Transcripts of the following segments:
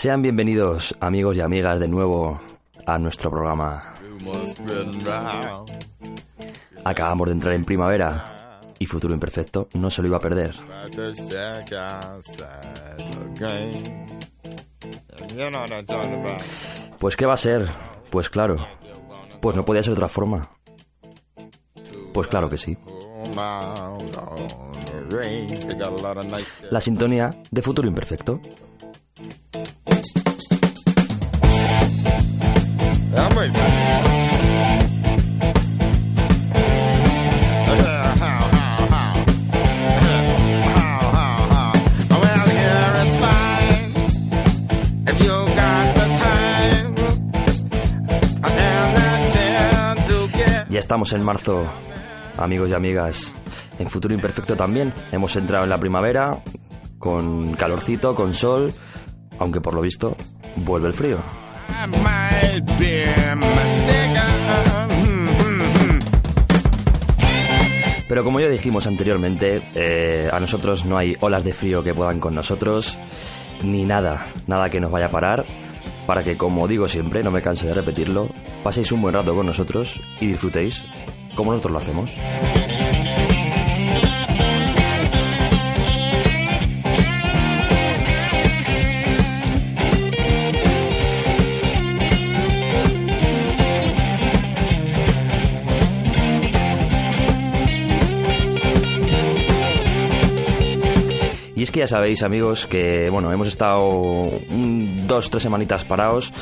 Sean bienvenidos amigos y amigas de nuevo a nuestro programa. Acabamos de entrar en primavera y Futuro Imperfecto no se lo iba a perder. Pues ¿qué va a ser? Pues claro. Pues no podía ser de otra forma. Pues claro que sí. La sintonía de Futuro Imperfecto. Ya estamos en marzo, amigos y amigas. En Futuro Imperfecto también. Hemos entrado en la primavera con calorcito, con sol, aunque por lo visto vuelve el frío. Pero como ya dijimos anteriormente, eh, a nosotros no hay olas de frío que puedan con nosotros, ni nada, nada que nos vaya a parar, para que, como digo siempre, no me canso de repetirlo, paséis un buen rato con nosotros y disfrutéis como nosotros lo hacemos. Que ya sabéis, amigos, que bueno, hemos estado un, dos, tres semanitas parados,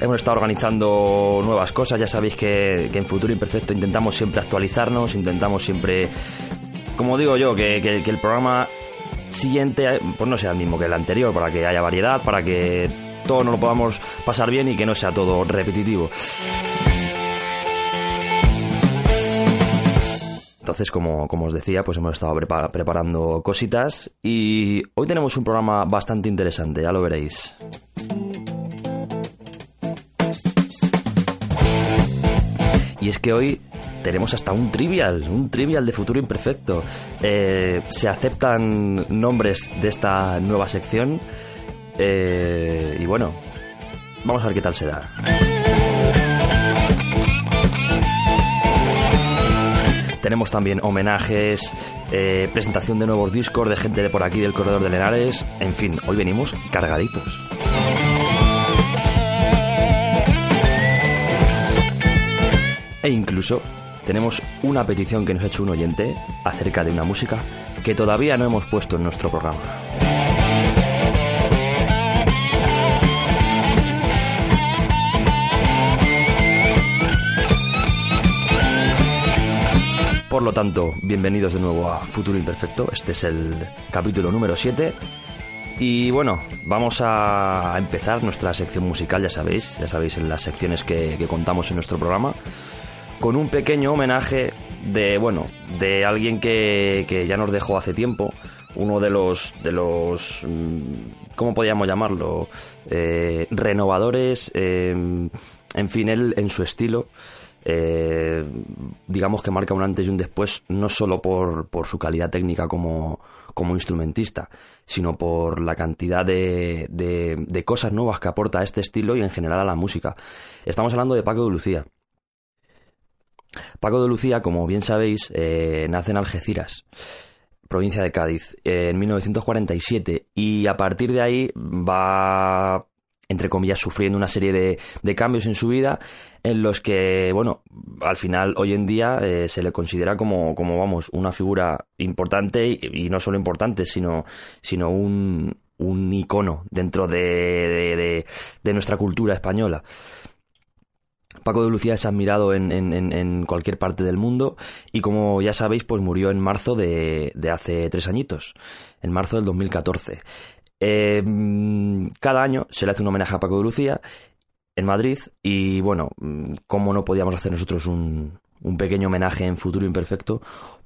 hemos estado organizando nuevas cosas, ya sabéis que, en Futuro Imperfecto intentamos siempre actualizarnos, intentamos siempre, como digo yo, que, el programa siguiente pues no sea el mismo que el anterior, para que haya variedad, para que todos nos lo podamos pasar bien y que no sea todo repetitivo. Entonces, como, como, os decía, pues hemos estado prepara preparando cositas y hoy tenemos un programa bastante interesante, ya lo veréis. Y es que hoy tenemos hasta un trivial, un trivial de futuro imperfecto. Eh, se aceptan nombres de esta nueva sección eh, y bueno, vamos a ver qué tal se da. Tenemos también homenajes, eh, presentación de nuevos discos de gente de por aquí del Corredor de Lenares. En fin, hoy venimos cargaditos. E incluso tenemos una petición que nos ha hecho un oyente acerca de una música que todavía no hemos puesto en nuestro programa. Lo tanto, bienvenidos de nuevo a Futuro Imperfecto. Este es el capítulo número 7. Y bueno, vamos a empezar nuestra sección musical, ya sabéis, ya sabéis en las secciones que, contamos en nuestro programa, con un pequeño homenaje de, bueno, de alguien que, que ya nos dejó hace tiempo, uno de los, de los, ¿cómo podríamos llamarlo? Eh, renovadores, eh, en fin, él en su estilo. Eh, digamos que marca un antes y un después, no solo por, por su calidad técnica como, como, instrumentista, sino por la cantidad de, de, cosas nuevas que aporta a este estilo y en general a la música. Estamos hablando de Paco de Lucía. Paco de Lucía, como bien sabéis, eh, nace en Algeciras, provincia de Cádiz, en 1947 y a partir de ahí va entre comillas, sufriendo una serie de, de, cambios en su vida en los que, bueno, al final hoy en día eh, se le considera como, como, vamos, una figura importante y, no solo importante, sino, sino un, un icono dentro de, de, de, nuestra cultura española. Paco de Lucía es admirado en, en, cualquier parte del mundo y como ya sabéis, pues murió en marzo de, de hace tres añitos, en marzo del 2014. Eh, cada año se le hace un homenaje a Paco de Lucía en Madrid y bueno, ¿cómo no podíamos hacer nosotros un, un pequeño homenaje en Futuro Imperfecto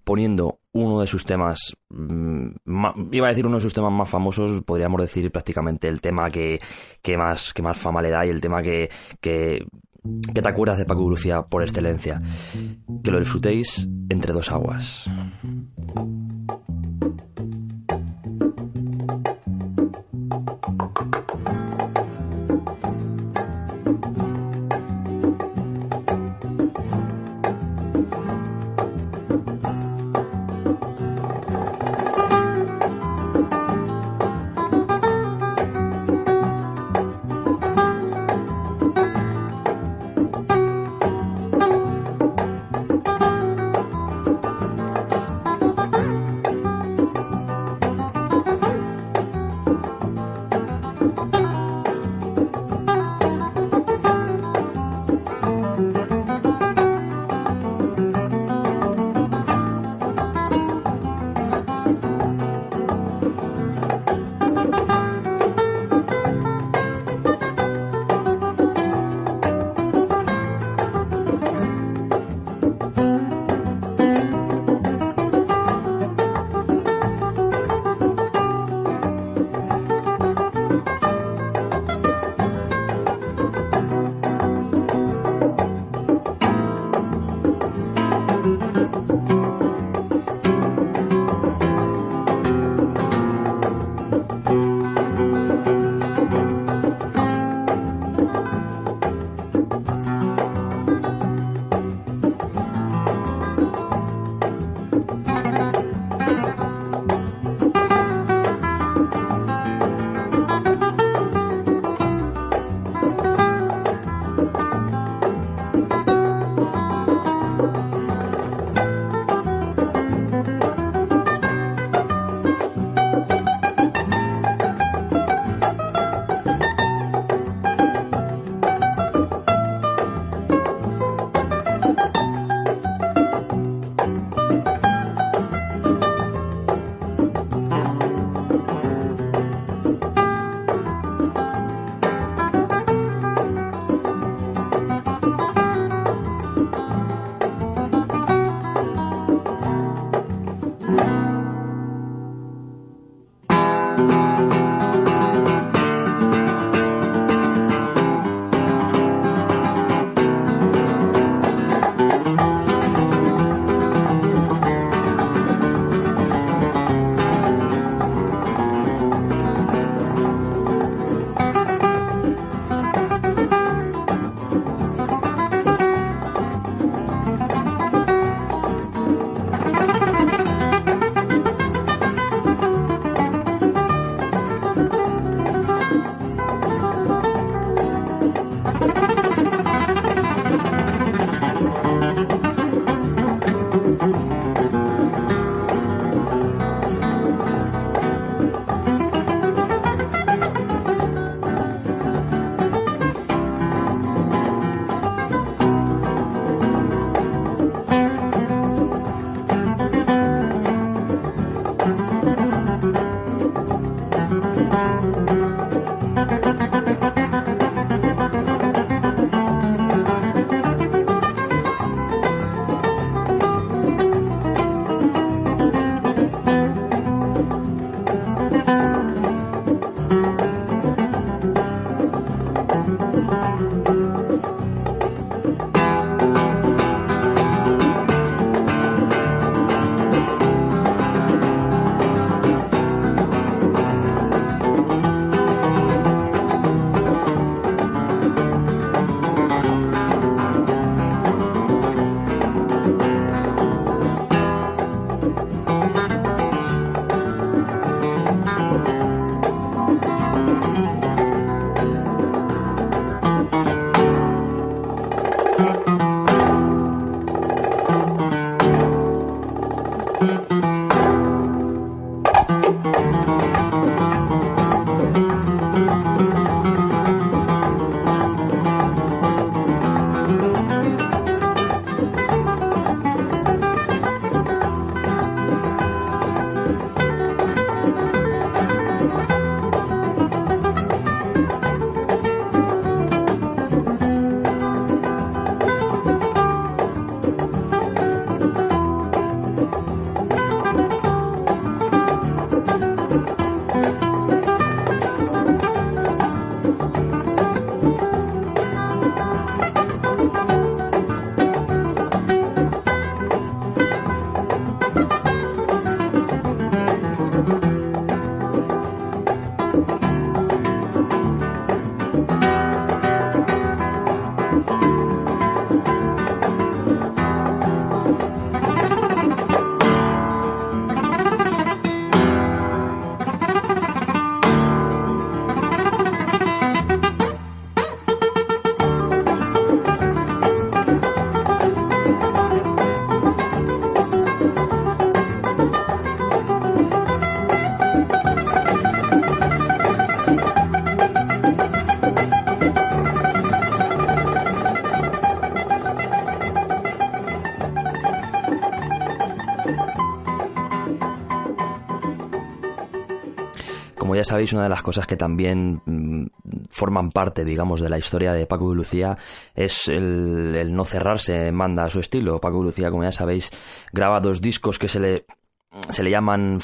poniendo uno de sus temas, mm, iba a decir uno de sus temas más famosos, podríamos decir prácticamente el tema que, que, más, que más fama le da y el tema que, que, que te acuerdas de Paco Lucía por excelencia. Que lo disfrutéis entre dos aguas. Sabéis, una de las cosas que también mm, forman parte, digamos, de la historia de Paco de Lucía es el, no cerrarse en banda a su estilo. Paco de Lucía, como ya sabéis, graba dos discos que se le se le llaman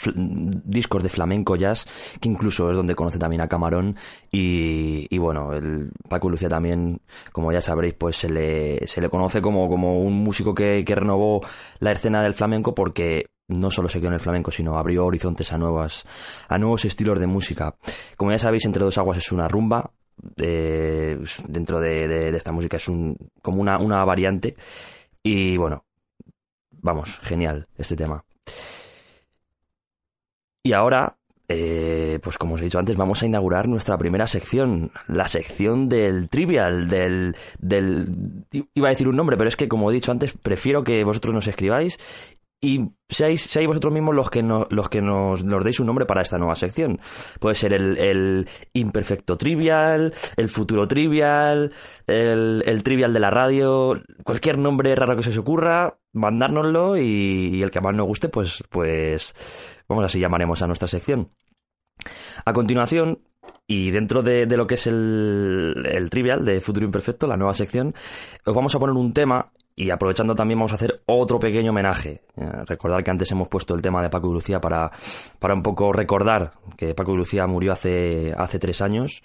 discos de flamenco jazz, que incluso es donde conoce también a Camarón. Y, bueno, el Paco Lucía también, como ya sabréis, pues se le, se le conoce como, como un músico que, que renovó la escena del flamenco porque no solo se quedó en el flamenco, sino abrió horizontes a nuevas, a nuevos estilos de música. Como ya sabéis, Entre dos aguas es una rumba. dentro de, esta música es un, como una, una variante. Y bueno, vamos, genial este tema. Y ahora, eh, pues como os he dicho antes, vamos a inaugurar nuestra primera sección, la sección del trivial, del, del... Iba a decir un nombre, pero es que como he dicho antes, prefiero que vosotros nos escribáis y seáis, seáis vosotros mismos los que, los que nos, nos, deis un nombre para esta nueva sección. Puede ser el, imperfecto trivial, el futuro trivial, el, trivial de la radio, cualquier nombre raro que se os ocurra, mandárnoslo y, el que más nos guste, pues, pues, vamos así llamaremos a nuestra sección. A continuación, y dentro de, de, lo que es el, el, trivial de Futuro Imperfecto, la nueva sección, os vamos a poner un tema y aprovechando también vamos a hacer otro pequeño homenaje. Eh, recordar que antes hemos puesto el tema de Paco y Lucía para, para un poco recordar que Paco y Lucía murió hace, hace tres años,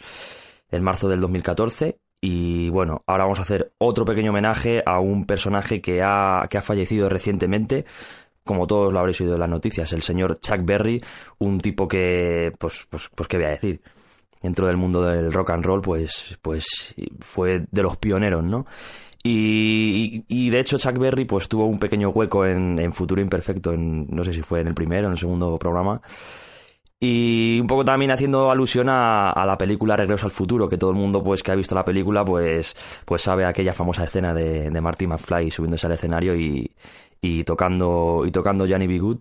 en marzo del 2014. Y bueno, ahora vamos a hacer otro pequeño homenaje a un personaje que ha, que ha fallecido recientemente, como todos lo habréis oído en las noticias, el señor Chuck Berry, un tipo que, pues, pues, pues, ¿qué voy a decir? Dentro del mundo del rock and roll, pues, pues fue de los pioneros, ¿no? Y, de hecho Chuck Berry pues tuvo un pequeño hueco en, Futuro Imperfecto, en, no sé si fue en el primero o en el segundo programa. Y un poco también haciendo alusión a, la película Regreso al Futuro, que todo el mundo pues que ha visto la película pues, pues sabe aquella famosa escena de, de Marty McFly subiéndose al escenario y, y tocando y tocando Johnny B. Good.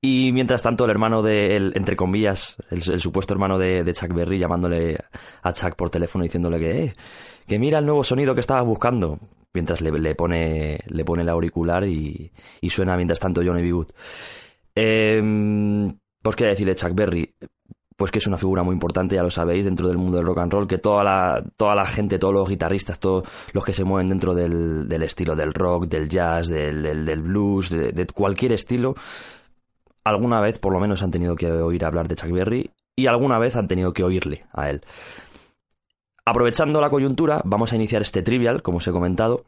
Y mientras tanto, el hermano de, entre comillas, el, supuesto hermano de, de, Chuck Berry llamándole a Chuck por teléfono diciéndole que, eh, que mira el nuevo sonido que estaba buscando. Mientras le, le, pone, le pone el auricular y, y suena mientras tanto Johnny B. Good. Eh, pues qué decirle Chuck Berry, pues que es una figura muy importante, ya lo sabéis, dentro del mundo del rock and roll, que toda la, toda la gente, todos los guitarristas, todos los que se mueven dentro del, del estilo del rock, del jazz, del, del, blues, de, de, cualquier estilo, alguna vez por lo menos han tenido que oír hablar de Chuck Berry y alguna vez han tenido que oírle a él. Aprovechando la coyuntura, vamos a iniciar este trivial, como os he comentado,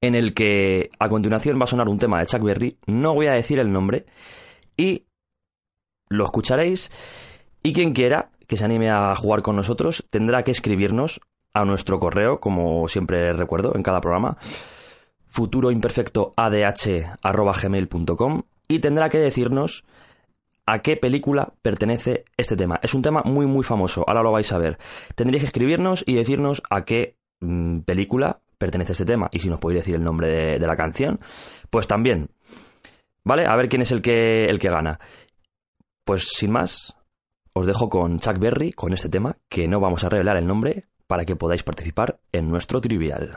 en el que a continuación va a sonar un tema de Chuck Berry, no voy a decir el nombre, y lo escucharéis, y quien quiera que se anime a jugar con nosotros tendrá que escribirnos a nuestro correo, como siempre recuerdo en cada programa, futuroimperfectoadh.gmail.com y tendrá que decirnos a qué película pertenece este tema. Es un tema muy muy famoso, ahora lo vais a ver. Tendréis que escribirnos y decirnos a qué mm, película pertenece este tema y si nos podéis decir el nombre de, la canción, pues también. ¿Vale? A ver quién es el que, el que gana. Pues sin más, os dejo con Chuck Berry, con este tema, que no vamos a revelar el nombre, para que podáis participar en nuestro trivial.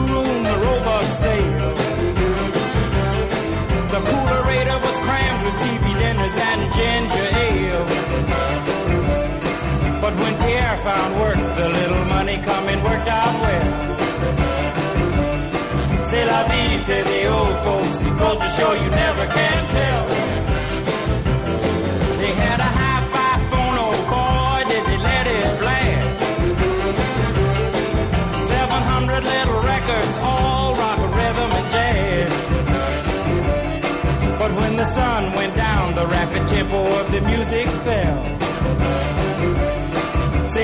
coming worked out well. C'est la vie, say the old folks. The culture show you never can tell. They had a hi-fi phone, oh boy, did they let it blast. 700 little records, all rock, rhythm, and jazz. But when the sun went down, the rapid tempo of the music fell.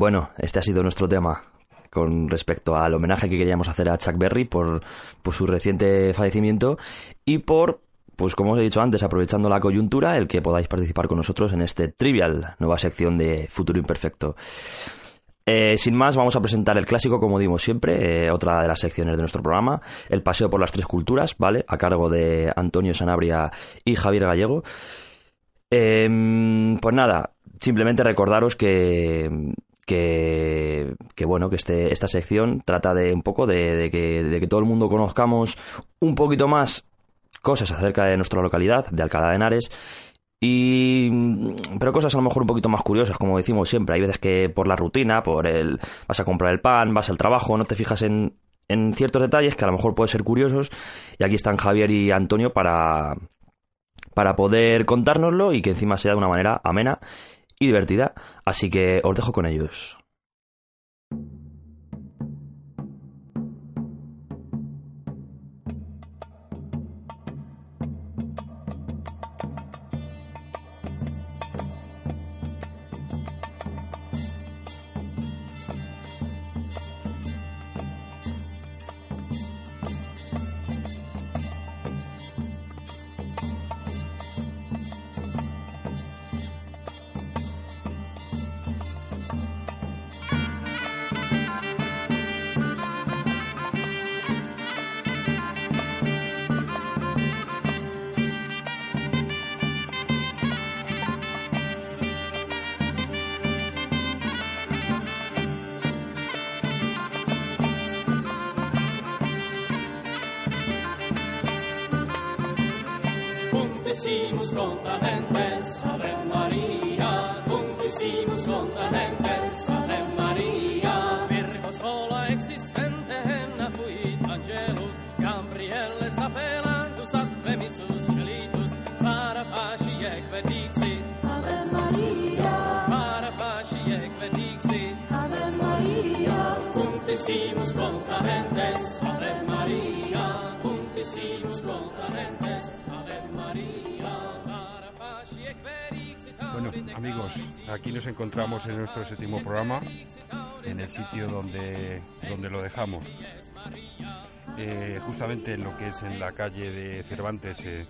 Bueno, este ha sido nuestro tema con respecto al homenaje que queríamos hacer a Chuck Berry por, por su reciente fallecimiento y por, pues como os he dicho antes, aprovechando la coyuntura, el que podáis participar con nosotros en este Trivial, nueva sección de Futuro Imperfecto. Eh, sin más, vamos a presentar el clásico, como dimos siempre, eh, otra de las secciones de nuestro programa, El Paseo por las Tres Culturas, ¿vale? A cargo de Antonio Sanabria y Javier Gallego. Em, pues nada, simplemente recordaros que, que, bueno, que este, esta sección trata de un poco de, que, de que todo el mundo conozcamos un poquito más cosas acerca de nuestra localidad, de Alcalá de Henares, y pero cosas a lo mejor un poquito más curiosas, como decimos siempre. Hay veces que por la rutina, por el vas a comprar el pan, vas al trabajo, no te fijas en, en ciertos detalles que a lo mejor pueden ser curiosos. Y aquí están Javier y Antonio para, para poder contárnoslo y que encima sea de una manera amena y divertida. Así que os dejo con ellos. Aquí nos encontramos en nuestro séptimo programa, en el sitio donde, donde lo dejamos. Eh, justamente en lo que es en la calle de Cervantes, eh,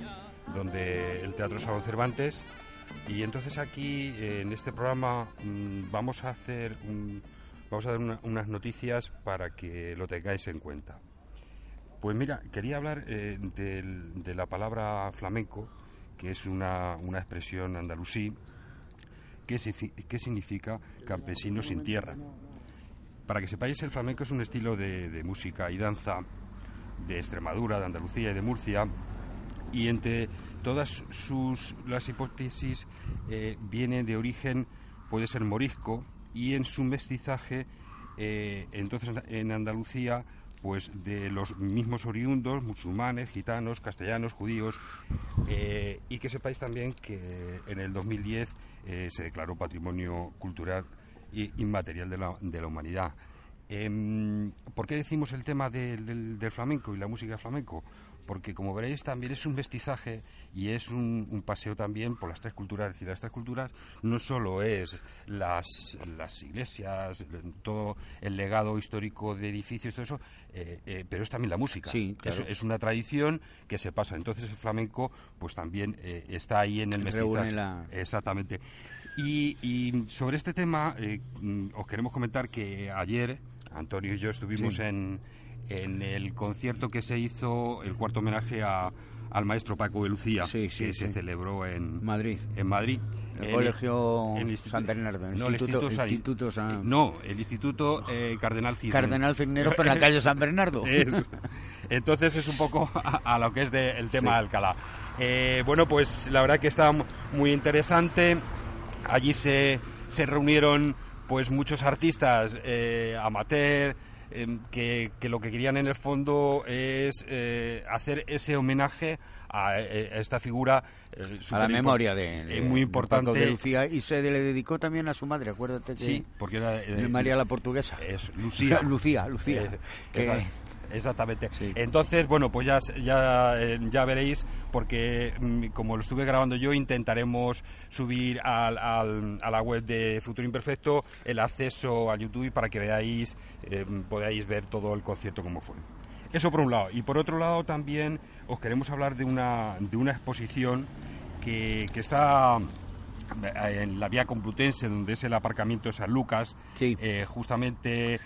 donde el Teatro Salón Cervantes, Y entonces aquí, eh, en este programa, mm, vamos a hacer un- vamos a dar una- unas noticias para que lo tengáis en cuenta. Pues mira, quería hablar eh, del- de la palabra flamenco, que es una, una expresión andalusí, que significa campesino sin tierra. Para que sepáis, el flamenco es un estilo de, de música y danza de Extremadura, de Andalucía y de Murcia, y entre todas sus las hipótesis eh, viene de origen puede ser morisco y en su mestizaje eh, entonces en Andalucía pues de los mismos oriundos musulmanes gitanos castellanos judíos eh, y que sepáis también que en el 2010 eh, se declaró patrimonio cultural i- inmaterial de la, de la humanidad Em, ¿Por qué decimos el tema del flamenco y la música flamenco? Porque, como veréis, también es un vestizaje y es un, un paseo también por las tres culturas. Es decir, las tres culturas no solo es las, las iglesias, todo el legado histórico de edificios, todo eso, eh, eh, pero es también la música. Sí, claro. es, es una tradición que se pasa. Entonces, el flamenco, pues también eh, está ahí en el Reúne mestizaje. la- Exactamente. Y, y sobre este tema mm, os queremos comentar que ayer Antonio y yo estuvimos Sí. en, en el concierto que se hizo, el cuarto homenaje a- al maestro Paco de Lucía, Sí, sí, que se sí. celebró en Madrid. En Madrid. El En- colegio en el San Bernardo, el No, el instituto- San- instituto San- No, el instituto eh, Cardenal Cisneros. Cardenal Cisneros, pero en la calle San Bernardo. Es- entonces es un poco a, a lo que es de- el tema de Alcalá. Eh, bueno, pues la verdad que está mu- muy interesante. Allí se, se reunieron pues muchos artistas eh, amateur em, que, que lo que querían en el fondo es eh, hacer ese homenaje a, eh, a esta figura eh, a la memoria de, eh, de- muy importante de Lucía y se le dedicó también a su madre, acuérdate que sí porque era eh, María la portuguesa. es Lucía Lucía, Lucía. Eh, que- Exactamente. Sí. Entonces, bueno, pues ya, ya, eh, ya veréis, porque mm, como lo estuve grabando yo, intentaremos subir al, al- a la web de Futuro Imperfecto el acceso a YouTube para que veáis, eh, podáis ver todo el concierto como fue. Eso por un lado. Y por otro lado también os queremos hablar de una, de una exposición que, que está en la vía Complutense, donde es el aparcamiento de San Lucas, Sí. eh, justamente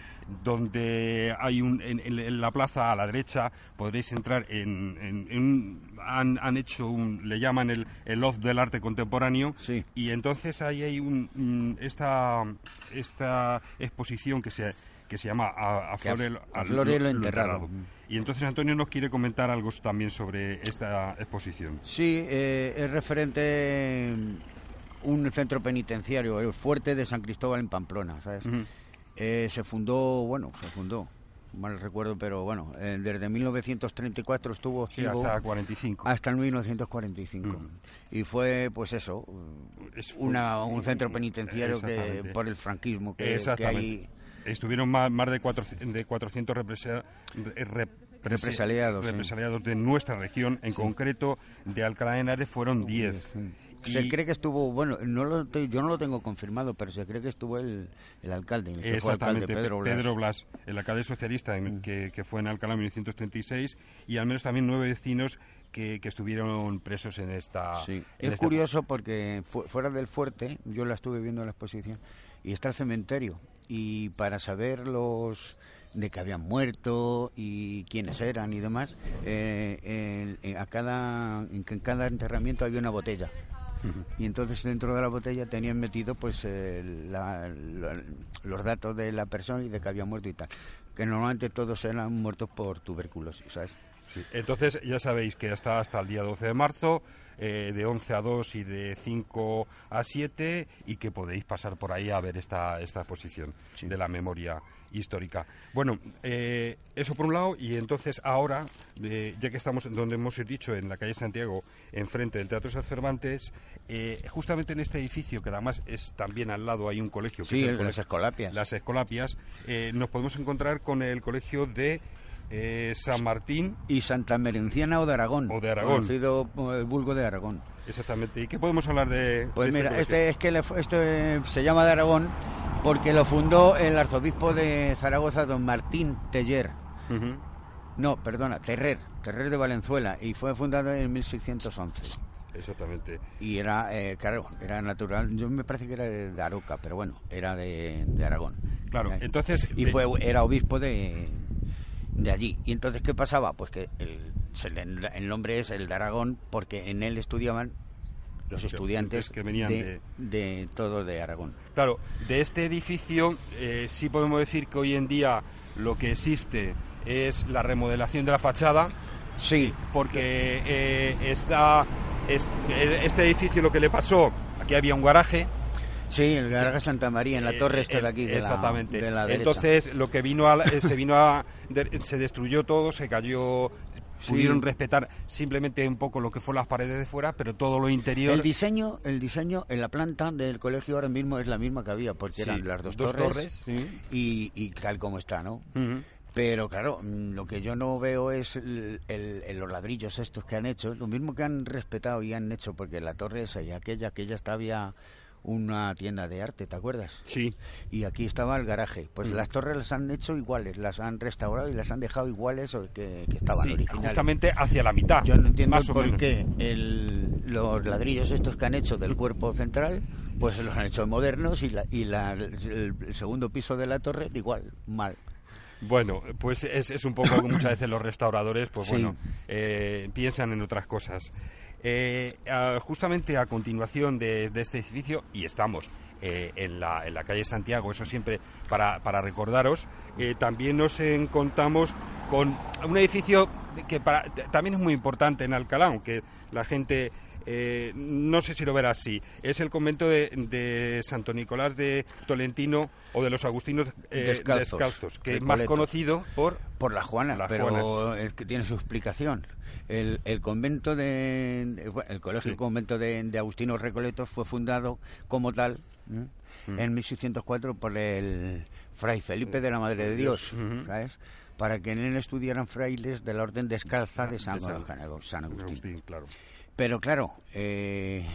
donde hay un en, en- la plaza a la derecha podréis entrar en, en- en un- han, han hecho un le llaman el el loft del arte contemporáneo Sí. y entonces ahí hay un, esta esta exposición que se que se llama a, a Flore- lo enterrado. y entonces Antonio nos quiere comentar algo también sobre esta exposición Sí, eh, es referente un centro penitenciario, el Fuerte de San Cristóbal en Pamplona, ¿sabes? Eh, se fundó, bueno, se fundó, mal recuerdo, pero bueno, eh, desde 1934 estuvo Sí, hasta 45 hasta el 1945. Ujú. Y fue, pues eso, Es- una, un centro penitenciario que por el franquismo que, que Exactamente. hay Estuvieron más, más de, cuatro, de 400 represa- re- represe- Represaliados, sí. represaliados de nuestra región, en concreto de Alcalá de Henares fueron 10. Se cree que estuvo, bueno, no lo, yo no lo tengo confirmado, pero se cree que estuvo el, el alcalde, el que fue alcalde, Exactamente, Pedro Blas. Pedro Blas, el alcalde socialista en- que, que fue en Alcalá en 1936 y al menos también nueve vecinos que, que estuvieron presos en esta... Sí. en Es esta- curioso porque fu- fuera del fuerte, yo la estuve viendo en la exposición, y está el cementerio. Y para saber los de que habían muerto y quiénes eran y demás, eh, en- en- a cada, en cada enterramiento había una botella. Y entonces dentro de la botella tenían metido pues el- la- la- los datos de la persona y de que había muerto y tal. Que normalmente todos eran muertos por tuberculosis, ¿sabes? Sí. Entonces ya sabéis que está hasta el día 12 de marzo, eh, de 11 a 2 y de 5 a 7 y que podéis pasar por ahí a ver esta, esta exposición Sí. de la memoria histórica. Bueno, eh, eso por un lado y entonces ahora, eh, ya que estamos donde hemos dicho, en la calle Santiago, enfrente del Teatro San Cervantes, eh, justamente en este edificio, que además es también al lado hay un colegio, que Sí, es el las colegio- Escolapias. las Escolapias, nos podemos encontrar con el colegio de eh, San Martín y Santa Merenciana o de Aragón. O de Aragón. Conocido el vulgo de Aragón. Exactamente. ¿Y qué podemos hablar de, Pues de mira, este es que le eh, se llama de Aragón porque lo fundó el arzobispo de Zaragoza, don Martín Teller. No, perdona, Terrer, Terrer de Valenzuela, y fue fundado en 1611. Exactamente. Y era, eh, claro, era natural. Yo me parece que era de, de Aroca, pero bueno, era de, de Aragón. Claro, Eh, entonces, Y fue, era obispo de, de allí. Y entonces, ¿qué pasaba? Pues que el, el nombre es el de Aragón porque en él estudiaban los estudiantes que venían de, de todo de Aragón. Claro, de este edificio eh, sí podemos decir que hoy en día lo que existe es la remodelación de la fachada, Sí, porque eh, está es- eh, este edificio lo que le pasó, aquí había un garaje, sí, el Garaje Santa María en la eh, torre esta de eh, aquí, de exactamente. la, de la. Entonces lo que vino a, eh, se vino a se destruyó todo, se cayó, pudieron respetar simplemente un poco lo que fue las paredes de fuera, pero todo lo interior. El diseño, el diseño en la planta del colegio ahora mismo es la misma que había, porque Sí, eran las dos, dos torres, torres, sí. y, y tal como está, ¿no? Pero claro, mm, lo que yo no veo es el- el- los ladrillos estos que han hecho, lo mismo que han respetado y han hecho, porque la torre esa y aquella, aquella estaba una tienda de arte, ¿te acuerdas? Sí. Y aquí estaba el garaje. Pues las torres las han hecho iguales, las han restaurado y las han dejado iguales que, que estaban Sí, originales. justamente hacia la mitad. Yo no entiendo más por qué el- los ladrillos estos que han hecho del cuerpo central, pues los han hecho modernos y, la, y la- el, el segundo piso de la torre igual, mal. Bueno, pues es, es un poco que muchas veces los restauradores, pues Sí. bueno, eh, piensan en otras cosas. Eh, ah, justamente a continuación de, este edificio, y estamos eh, en, la, en la calle Santiago, eso siempre para, para recordaros, eh, también nos encontramos con un edificio que para, también es muy importante en Alcalá, aunque la gente eh, no sé si lo verá así. Es el convento de, de Santo Nicolás de Tolentino o de los Agustinos eh, Descalzos, descalzos, que es más conocido por Por las Juanas, Las pero Juanas. es que tiene su explicación. El, el convento de, el colegio Sí. convento de, de Agustinos Recoletos fue fundado como tal ¿eh? Mm. en 1604 por el fray Felipe de la Madre de Dios, Ujú. ¿sabes? Para que en él estudiaran frailes de la orden descalza de San, de San- San- San Agustín. Agustín, claro. Pero claro, eh,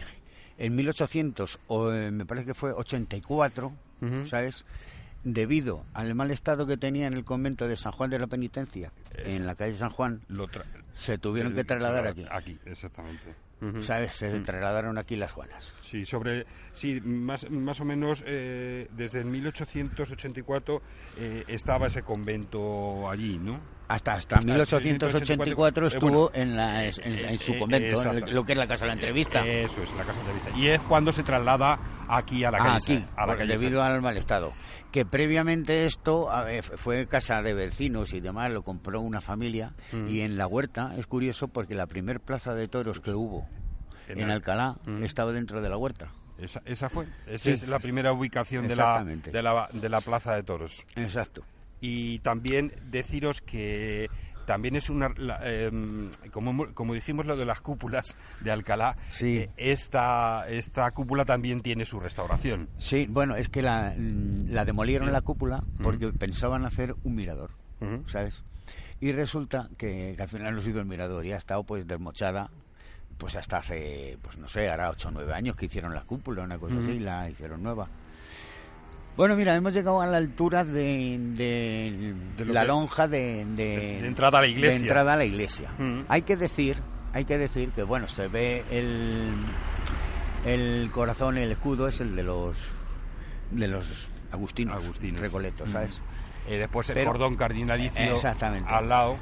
en 1800, o eh, me parece que fue 84, Ujú. ¿sabes? Debido al mal estado que tenía en el convento de San Juan de la Penitencia, en la calle San Juan, Lo se tuvieron el- que trasladar aquí. Aquí, exactamente. ¿Sabes? Se trasladaron aquí las Juanas. Sí, sobre, sí, más, más o menos eh, desde el 1884 eh, estaba ese convento allí, ¿no? Hasta, hasta 1884 eh, estuvo bueno, en, la, en, en su eh, convento, en lo que es la casa de la entrevista. Eh, Eso es, la casa de entrevista. Y es cuando se traslada aquí a la calle. Ah, aquí, a la calle debido al mal estado. Que previamente esto ver, fue casa de vecinos y demás, lo compró una familia Mm. y en la huerta es curioso porque la primer plaza de toros que hubo En en, Al- Alcalá Mm. estaba dentro de la huerta. Esa, esa fue. Esa Sí. es la primera ubicación de la, de, la, de la plaza de toros. Exacto. Y también deciros que también es una la, em, como, como dijimos lo de las cúpulas de Alcalá Sí. eh, esta esta cúpula también tiene su restauración Sí, bueno, es que la, mm, la demolieron la cúpula porque pensaban hacer un mirador. ¿sabes? Y resulta que, que al final no ha sido el mirador y ha estado pues desmochada pues hasta hace, pues no sé, hará 8 o 9 años que hicieron la cúpula, una cosa así, la hicieron nueva. Bueno, mira, hemos llegado a la altura de, de la lonja de, de- entrada a la iglesia. de entrada a la iglesia. Mm. Hay que decir, hay que decir que bueno, se ve el el corazón, el escudo es el de los de los agustinos, Agustinos. recoletos, Mm. ¿sabes? Eh, después el Pero- cordón cardinalicio Exactamente. al lado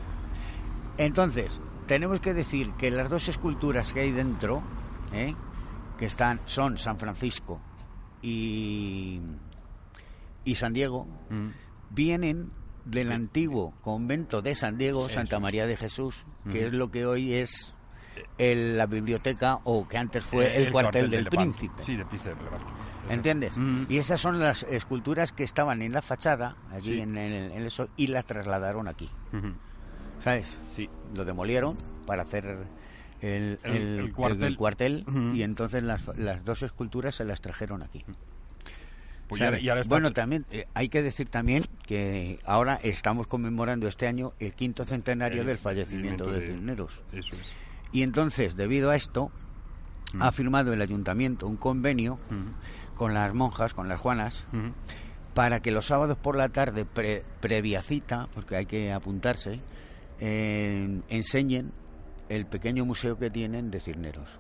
Entonces, tenemos que decir que las dos esculturas que hay dentro, ¿eh? que están son San Francisco y, y San Diego, Mm. vienen del antiguo convento de San Diego, Santa. María de Jesús, que es lo que hoy es el- la biblioteca o que antes fue Eh, el, cuartel, del príncipe. sí del príncipe. Eso. ¿Entiendes? Mm. Y esas son las esculturas que estaban en la fachada, allí Sí. en, el- en eso, y las trasladaron aquí. ¿Sabes? sí Lo demolieron para hacer el, El- el- el el cuartel. y entonces las, las dos esculturas se las trajeron aquí. Pues Bueno, también eh, hay que decir también que ahora estamos conmemorando este año el quinto centenario el del fallecimiento de, de- Cisneros. eso es Y entonces, debido a esto, Mm. ha firmado el ayuntamiento un convenio Ujú. con las monjas, con las juanas, Ujú. para que los sábados por la tarde, pre- previa cita, porque hay que apuntarse, eh, enseñen el pequeño museo que tienen de Cisneros.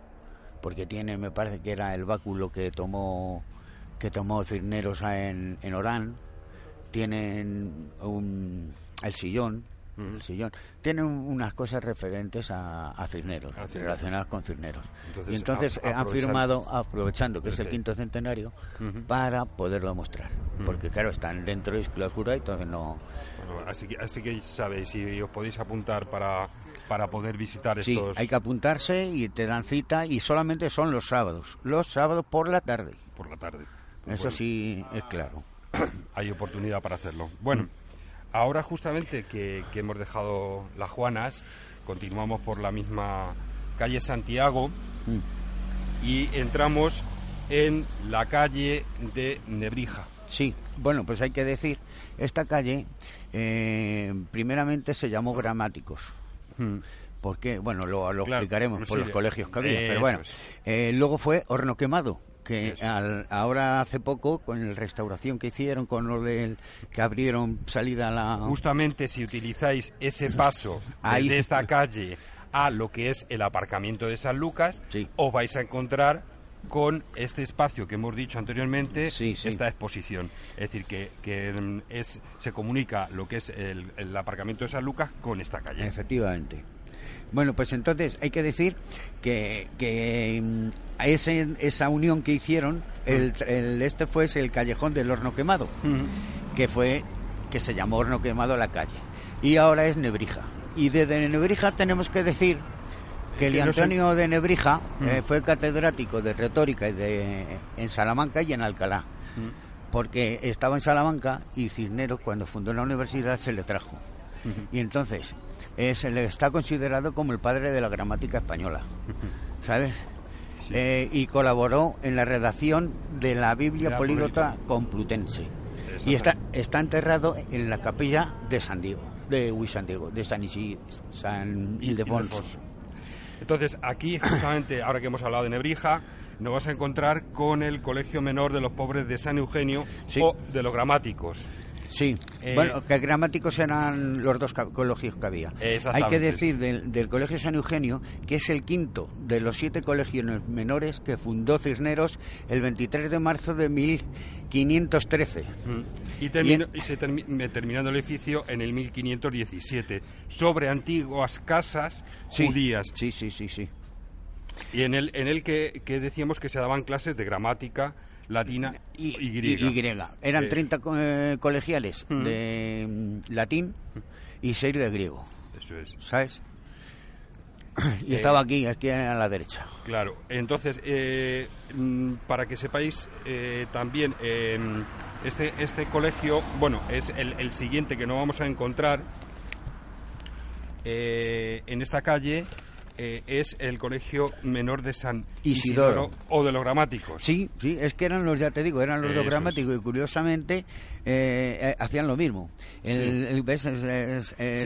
porque tiene, me parece que era el báculo que tomó que tomó Cisneros en, en Orán, tienen un, el sillón, el sillón, tienen unas cosas referentes a, a Cisneros. relacionadas con. Entonces, y entonces a- han firmado, aprovechando que es el quinto centenario, para poderlo mostrar. Porque claro, están dentro de clausura y entonces no... Bueno, así, que, así que sabéis, y os podéis apuntar para, para poder visitar Sí, estos hay que apuntarse y te dan cita y solamente son los sábados, los sábados por la tarde. por la tarde. Eso bueno, sí es claro. Hay oportunidad para hacerlo. Bueno, ahora justamente que, que hemos dejado las Juanas, continuamos por la misma calle Santiago Mm. y entramos en la calle de Nebrija. Sí, bueno, pues hay que decir, esta calle eh, primeramente se llamó Gramáticos. Porque, bueno, lo, lo Claro, explicaremos por sí, los colegios que había, pero bueno. Eh, luego fue Horno Quemado, que al- ahora hace poco, con la restauración que hicieron, con lo del que abrieron salida a la... Justamente si utilizáis ese paso Ahí. de esta calle a lo que es el aparcamiento de San Lucas, Sí. os vais a encontrar con este espacio que hemos dicho anteriormente, Sí, sí. esta exposición. Es decir, que, que, mm, es, se comunica lo que es el, el aparcamiento de San Lucas con esta calle. Efectivamente. Bueno, pues entonces hay que decir que, que mm, a ese- esa unión que hicieron, el, el- este fue el callejón del horno quemado, que fue que se llamó horno quemado la calle. Y ahora es Nebrija. Y desde Nebrija tenemos que decir que el Antonio de Nebrija eh, fue catedrático de retórica y de, en Salamanca y en Alcalá. Porque estaba en Salamanca y Cisneros, cuando fundó la universidad, se le trajo. Y entonces, se le está considerado como el padre de la gramática española. ¿Sabes? Eh, y colaboró en la redacción de la Biblia Políglota Complutense. Y está, está enterrado en la capilla de San Diego, de uy, San Diego, de San, Isi- San Ildefonso. Ildefonso. Entonces, aquí, justamente, ahora que hemos hablado de Nebrija, nos vas a encontrar con el Colegio Menor de los Pobres de San Eugenio Sí. o de los Gramáticos. Sí, Eh, bueno, que gramáticos eran los dos colegios que había. Hay que decir del, del Colegio San Eugenio que es el quinto de los siete colegios menores que fundó Cisneros el 23 de marzo de 1513. Y, terminó- y se termi- terminando el edificio en el 1517, sobre antiguas casas Sí, judías. Sí, sí, sí, sí. Y en el, en el que, que decíamos que se daban clases de gramática latina y, griega. Y, griega. Eran Eh, 30 co- eh, colegiales de mm, latín y 6 de griego, Eso es. ¿sabes? Y Eh, estaba aquí, aquí a la derecha. Claro, entonces, eh, mm, para que sepáis también, eh, este, este colegio, bueno, es el, el siguiente que no vamos a encontrar en esta calle, eh, es el Colegio Menor de San Isidoro. Isidoro, o de los Gramáticos. Sí, sí, es que eran los, ya te digo, eran los Eso gramáticos y curiosamente eh, eh, hacían lo mismo. El, el- eh,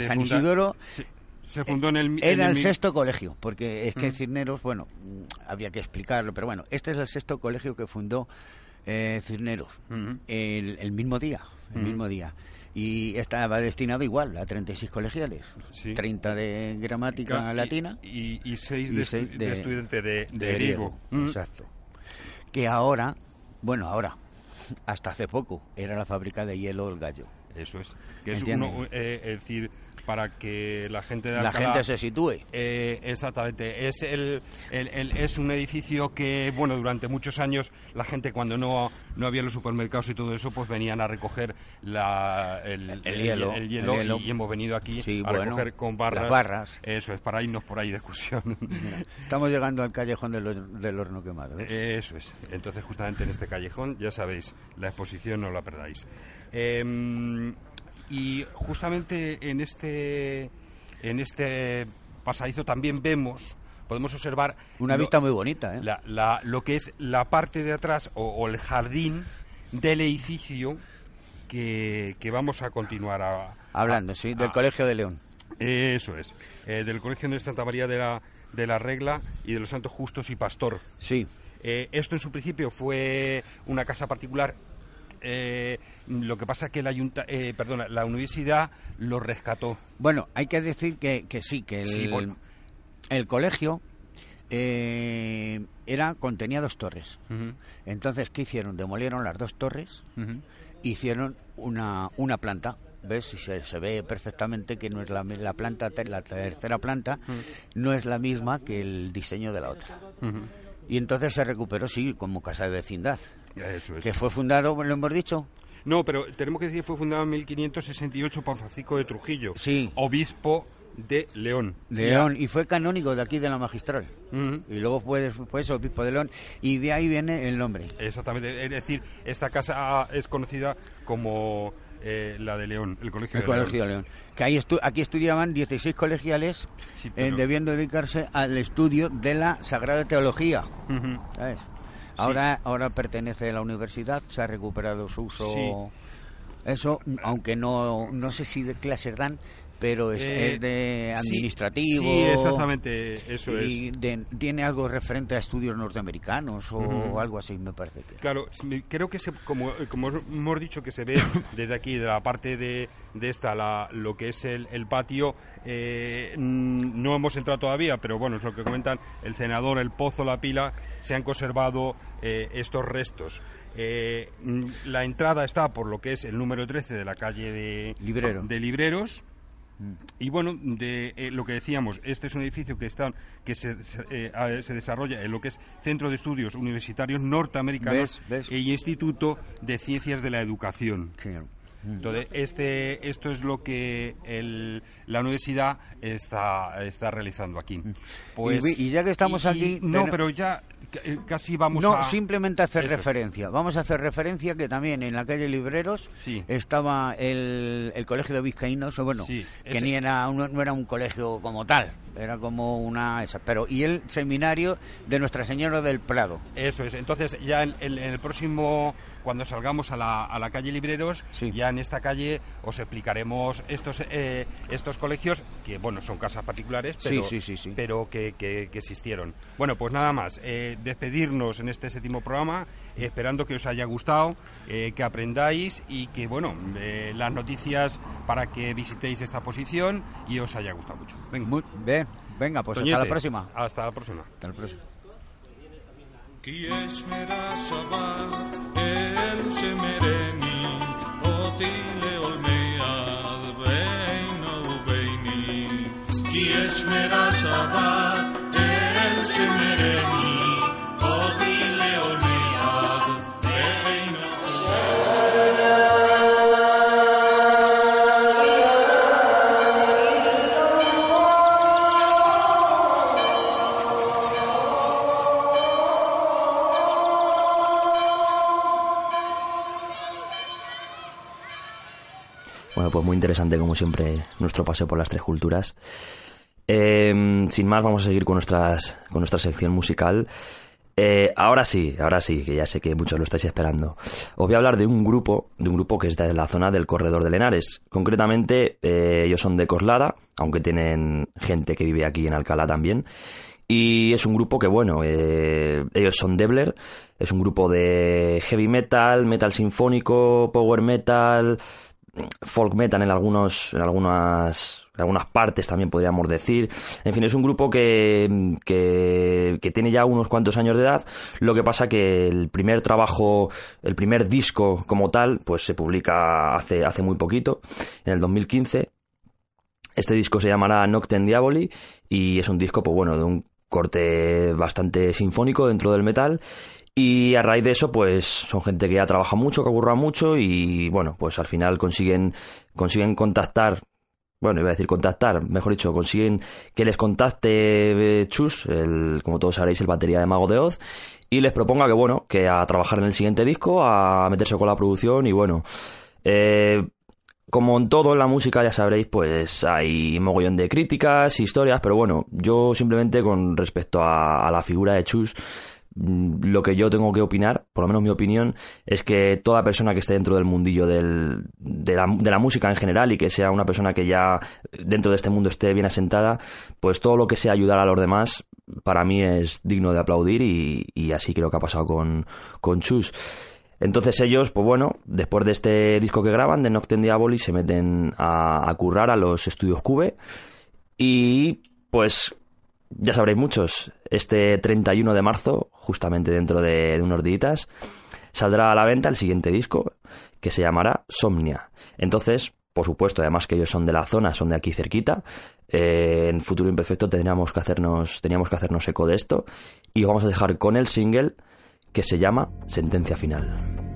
San funda- Isidoro se, se fundó en el... en era el sexto colegio, porque es que Mm. Cisneros, bueno, mm, había que explicarlo, pero bueno, este es el sexto colegio que fundó eh, Cisneros el, el mismo día, el mismo día. Y estaba destinado igual a 36 colegiales, Sí. 30 de gramática y- latina y, y seis y de, seis estu- de estudiante de, de griego. Mm. Exacto. Que ahora, bueno, ahora, hasta hace poco, era la fábrica de hielo El Gallo. Eso es. Que es, uno, eh, es decir, para que la gente de La gente se sitúe. Eh, exactamente. Es el, el- el- es un edificio que, bueno, durante muchos años la gente cuando no, no había los supermercados y todo eso, pues venían a recoger la, el, El hielo, el hielo, el hielo. y, hemos venido aquí Sí, a bueno, recoger con barras. las barras. Eso es, para irnos por ahí de excursión. Estamos llegando al callejón del, hor- del horno quemado. ¿ves? Eso es. Entonces, justamente en este callejón, ya sabéis, la exposición no la perdáis. Em, y justamente en este, en este pasadizo también vemos, podemos observar Una lo- vista muy bonita, ¿eh? la- la- lo que es la parte de atrás o, o el jardín del edificio que, que vamos a continuar a, Hablando, sí, del. Colegio de León. eso es, eh, del Colegio de Santa María de la, de la Regla y de los Santos Justos y Pastor. Sí, Eh, esto en su principio fue una casa particular. Eh, lo que pasa que la, ayunta, eh, perdona, la universidad lo rescató. Bueno, hay que decir que, que sí, que el, Sí, bueno. el colegio eh, era contenía dos torres. Entonces, ¿qué hicieron? Demolieron las dos torres, ujú. hicieron una, una planta. ¿Ves? Y se, se ve perfectamente que no es la, la planta, la tercera planta, no es la misma que el diseño de la otra. Ujú. Y entonces se recuperó, sí, como casa de vecindad. Eso es. Que fue fundado, lo hemos dicho, No, pero tenemos que decir que fue fundado en 1568 por Francisco de Trujillo, Sí. obispo de León. León, y fue canónigo de aquí de la magistral. Y luego fue, eso, obispo de León, y de ahí viene el nombre. Exactamente, es decir, esta casa es conocida como eh, la de León, el Colegio El de Colegio de León. Que ahí estu- aquí estudiaban 16 colegiales, Sí, eh, debiendo dedicarse al estudio de la Sagrada Teología. Ahora, ahora pertenece a la universidad, se ha recuperado su uso. Sí. Eso, aunque no, no sé si de clases dan, pero es, Eh, es de administrativo. Sí, exactamente, eso y es. de- tiene algo referente a estudios norteamericanos o algo así, me parece que. Claro, creo que se, como, como hemos dicho que se ve desde aquí, de la parte de, de esta, la, lo que es el, el patio, eh, mm, no hemos entrado todavía, pero bueno, es lo que comentan el senador, el pozo, la pila, se han conservado eh, estos restos. Eh, mm, la entrada está por lo que es el número 13 de la calle de, Librero. de Libreros. Y bueno, de eh, lo que decíamos, este es un edificio que está que se, se, eh, se desarrolla en lo que es Centro de Estudios Universitarios Norteamericanos ¿Ves? ¿Ves? e Instituto de Ciencias de la Educación. Sí. Entonces, este, esto es lo que el- la universidad está, está realizando aquí. Pues, Y y ya que estamos y- y- aquí, No, ten- pero ya casi vamos no, a... simplemente hacer Eso. referencia. Vamos a hacer referencia que también en la calle Libreros Sí. estaba el, el colegio de vizcaínos, o bueno, Sí, que ni era un- no era un colegio como tal, era como una esa, pero y el seminario de Nuestra Señora del Prado. Eso es. Entonces, ya en, en- en el próximo, cuando salgamos a la, a la calle Libreros, Sí. ya en esta calle os explicaremos estos eh, estos colegios, que bueno, son casas particulares, Sí, pero, sí, sí, sí. pero que, que- que existieron. Bueno, pues nada más. eh, despedirnos en este séptimo programa, esperando que os haya gustado, eh, que aprendáis y que, bueno, eh, las noticias para que visitéis esta posición y os haya gustado mucho. Venga, Venga pues hasta la próxima. Hasta la próxima. Hasta la próxima. Interesante como siempre nuestro paseo por las tres culturas. Eh, sin más, vamos a seguir con, nuestras, con nuestra sección musical. Eh, ahora sí, ahora sí, que ya sé que muchos lo estáis esperando. Os voy a hablar de un grupo, de un grupo que está en la zona del Corredor de Lenares. Concretamente, eh, ellos son de Coslada, aunque tienen gente que vive aquí en Alcalá también. Y es un grupo que, bueno, eh, ellos son Debler, es un grupo de heavy metal, metal sinfónico, power metal, folk metal en algunos en algunas en algunas partes también podríamos decir. En fin es un grupo que, que, tiene ya unos cuantos años de edad. Lo que pasa que el primer trabajo el primer disco como tal pues se publica hace hace muy poquito en el 2015 este disco se llamará Noctem Diaboli y es un disco pues bueno de un corte bastante sinfónico dentro del metal y a raíz de eso, pues son gente que ya trabaja mucho, que ocurra mucho y bueno, pues al final consiguen, consiguen contactar, bueno, iba a decir contactar, mejor dicho, consiguen que les contacte eh, Chus, el, como todos sabréis, el batería de Mago de Oz, y les proponga que bueno, que a trabajar en el siguiente disco, a meterse con la producción y bueno, eh, como en todo en la música, ya sabréis, pues hay mogollón de críticas, historias, pero bueno, yo simplemente con respecto a, a la figura de Chus, lo que yo tengo que opinar, por lo menos mi opinión, es que toda persona que esté dentro del mundillo del- de, la, música en general y que sea una persona que ya dentro de este mundo esté bien asentada, pues todo lo que sea ayudar a los demás, para mí es digno de aplaudir y, así creo que ha pasado con, Chus. Entonces ellos, pues bueno, después de este disco que graban, de Noctem Diaboli, se meten a, a currar a los estudios Cube y pues ya sabréis muchos, este 31 de marzo, justamente dentro de, unos días, saldrá a la venta el siguiente disco, que se llamará Somnia. Entonces, por supuesto, además que ellos son de la zona, son de aquí cerquita, eh, en Futuro Imperfecto teníamos que hacernos, teníamos que hacernos eco de esto, y os vamos a dejar con el single que se llama Sentencia Final.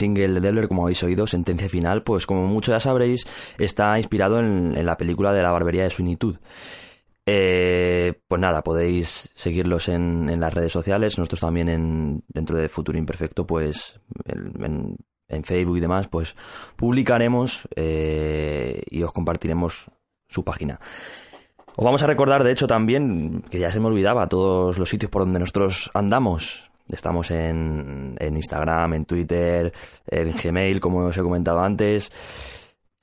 Single de Debler, como habéis oído, Sentencia Final, pues como mucho ya sabréis, está inspirado en, la película de la barbería de Swinitud. Eh, pues nada, podéis seguirlos en, las redes sociales, nosotros también en, dentro de Futuro Imperfecto, pues en Facebook y demás, pues publicaremos eh, y os compartiremos su página. Os vamos a recordar, de hecho, también, que ya se me olvidaba, todos los sitios por donde nosotros andamos. Estamos en, en Instagram, en Twitter, en Gmail, como os he comentado antes.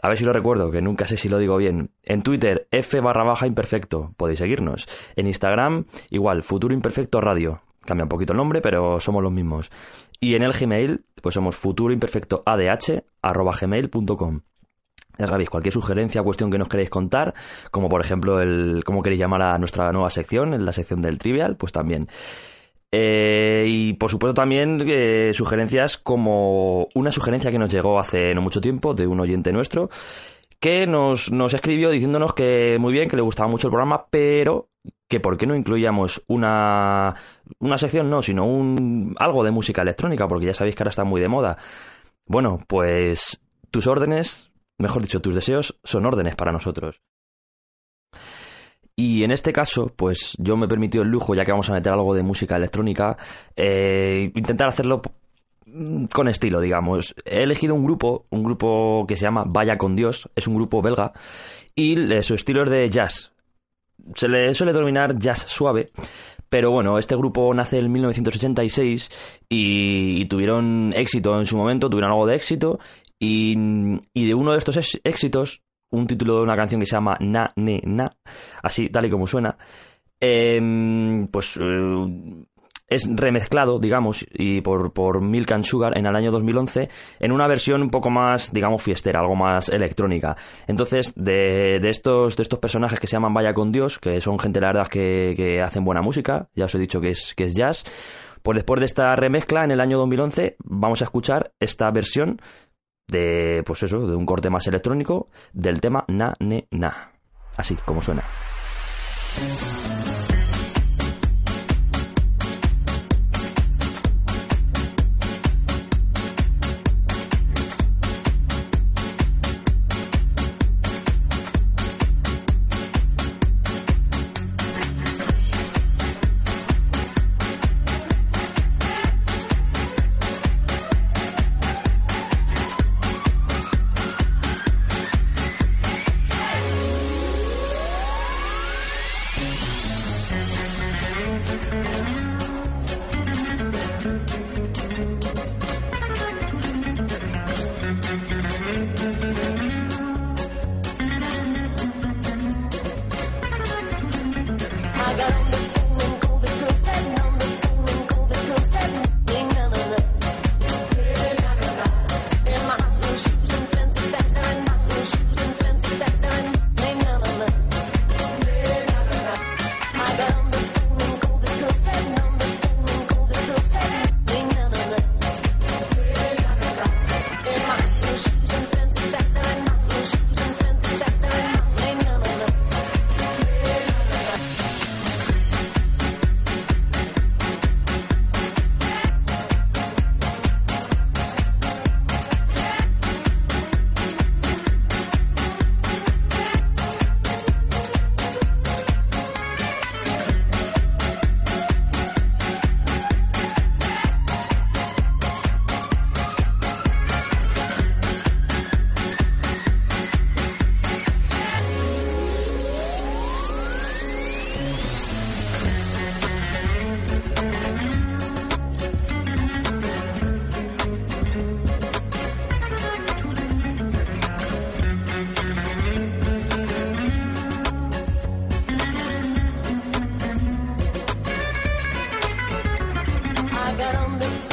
a ver si lo recuerdo, que nunca sé si lo digo bien. En Twitter, F barra baja imperfecto, podéis seguirnos. En Instagram, igual, Futuro Imperfecto Radio. Cambia un poquito el nombre, pero somos los mismos. Y en el Gmail, pues somos futuroimperfectoadh arroba gmail.com. Ya sabéis, cualquier sugerencia, cuestión que nos queréis contar, como por ejemplo el cómo queréis llamar a nuestra nueva sección, en la sección del Trivial, pues también. Eh, y por supuesto también eh, sugerencias como una sugerencia que nos llegó hace no mucho tiempo de un oyente nuestro que nos, nos escribió diciéndonos que muy bien, que le gustaba mucho el programa, pero que por qué no incluíamos una, una sección, no, sino un algo de música electrónica, porque ya sabéis que ahora está muy de moda. Bueno, pues tus órdenes, mejor dicho, tus deseos son órdenes para nosotros. Y en este caso, pues yo me he permitido el lujo, ya que vamos a meter algo de música electrónica, eh, intentar hacerlo mm, con estilo, digamos. He elegido un grupo, un grupo que se llama Vaya con Dios, es un grupo belga, y su estilo es de jazz. Se le suele denominar jazz suave, pero bueno, este grupo nace en 1986 y, y tuvieron éxito en su momento, tuvieron algo de éxito, y, de uno de estos éxitos un título de una canción que se llama Na, Ne, Na, así tal y como suena, em, pues eh, es remezclado, digamos, y por, por Milk and Sugar en el año 2011 en una versión un poco más, digamos, fiestera, algo más electrónica. Entonces, de, de estos, de estos personajes que se llaman Vaya con Dios, que son gente, la verdad, que, que hacen buena música, ya os he dicho que es, que es jazz, pues después de esta remezcla en el año 2011 vamos a escuchar esta versión de, pues eso, de un corte más electrónico del tema Na, Ne, Na. Así como suena. Got on the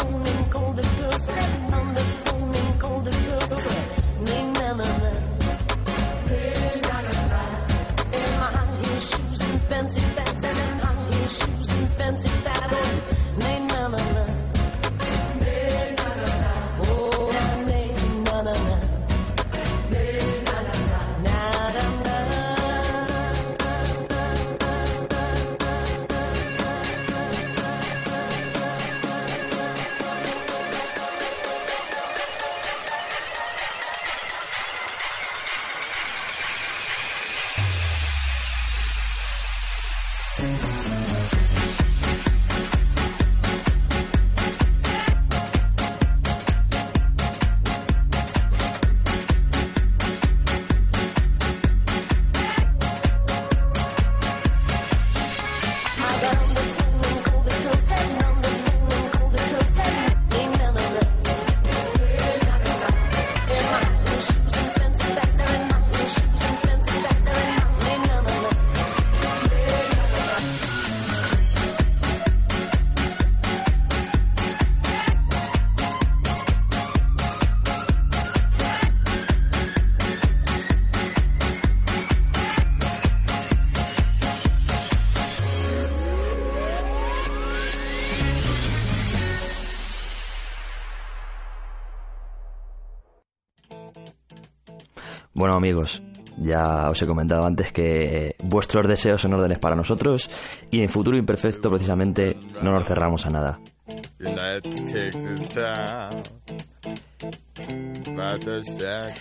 Amigos, ya os he comentado antes que vuestros deseos son órdenes para nosotros y en Futuro Imperfecto precisamente no nos cerramos a nada.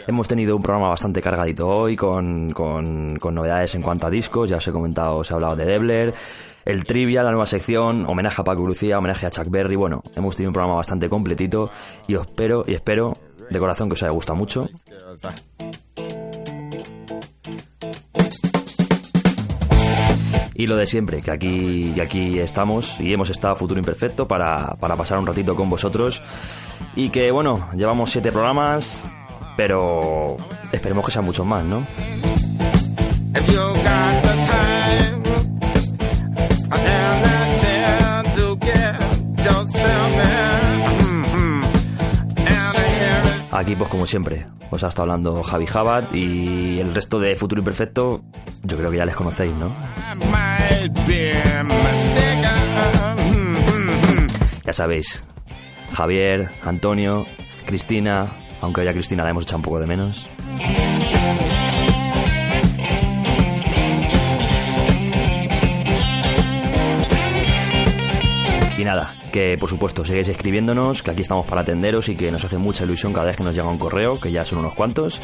Hemos tenido un programa bastante cargadito hoy con, con- con novedades en cuanto a discos. Ya os he comentado, os he hablado de Debler, el Trivia, la nueva sección, homenaje a Paco Lucía, homenaje a Chuck Berry. Bueno, hemos tenido un programa bastante completito y os espero y espero de corazón que os haya gustado mucho. Y lo de siempre, que aquí, que aquí estamos y hemos estado a Futuro Imperfecto para, para pasar un ratito con vosotros. Y que bueno, llevamos siete programas, pero esperemos que sean muchos más, ¿no? Aquí, pues como siempre, os ha estado hablando Javi Jabat y el resto de Futuro Imperfecto, yo creo que ya les conocéis, ¿no? Ya sabéis, Javier, Antonio, Cristina, aunque hoy Cristina la hemos echado un poco de menos. Y nada, que por supuesto sigáis escribiéndonos, que aquí estamos para atenderos y que nos hace mucha ilusión cada vez que nos llega un correo, que ya son unos cuantos,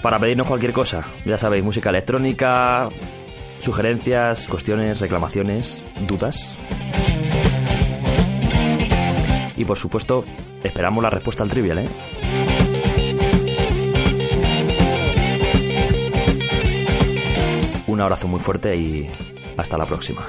para pedirnos cualquier cosa. Ya sabéis, música electrónica, sugerencias, cuestiones, reclamaciones, dudas. Y por supuesto, esperamos la respuesta al trivial, ¿eh? Un abrazo muy fuerte y hasta la próxima.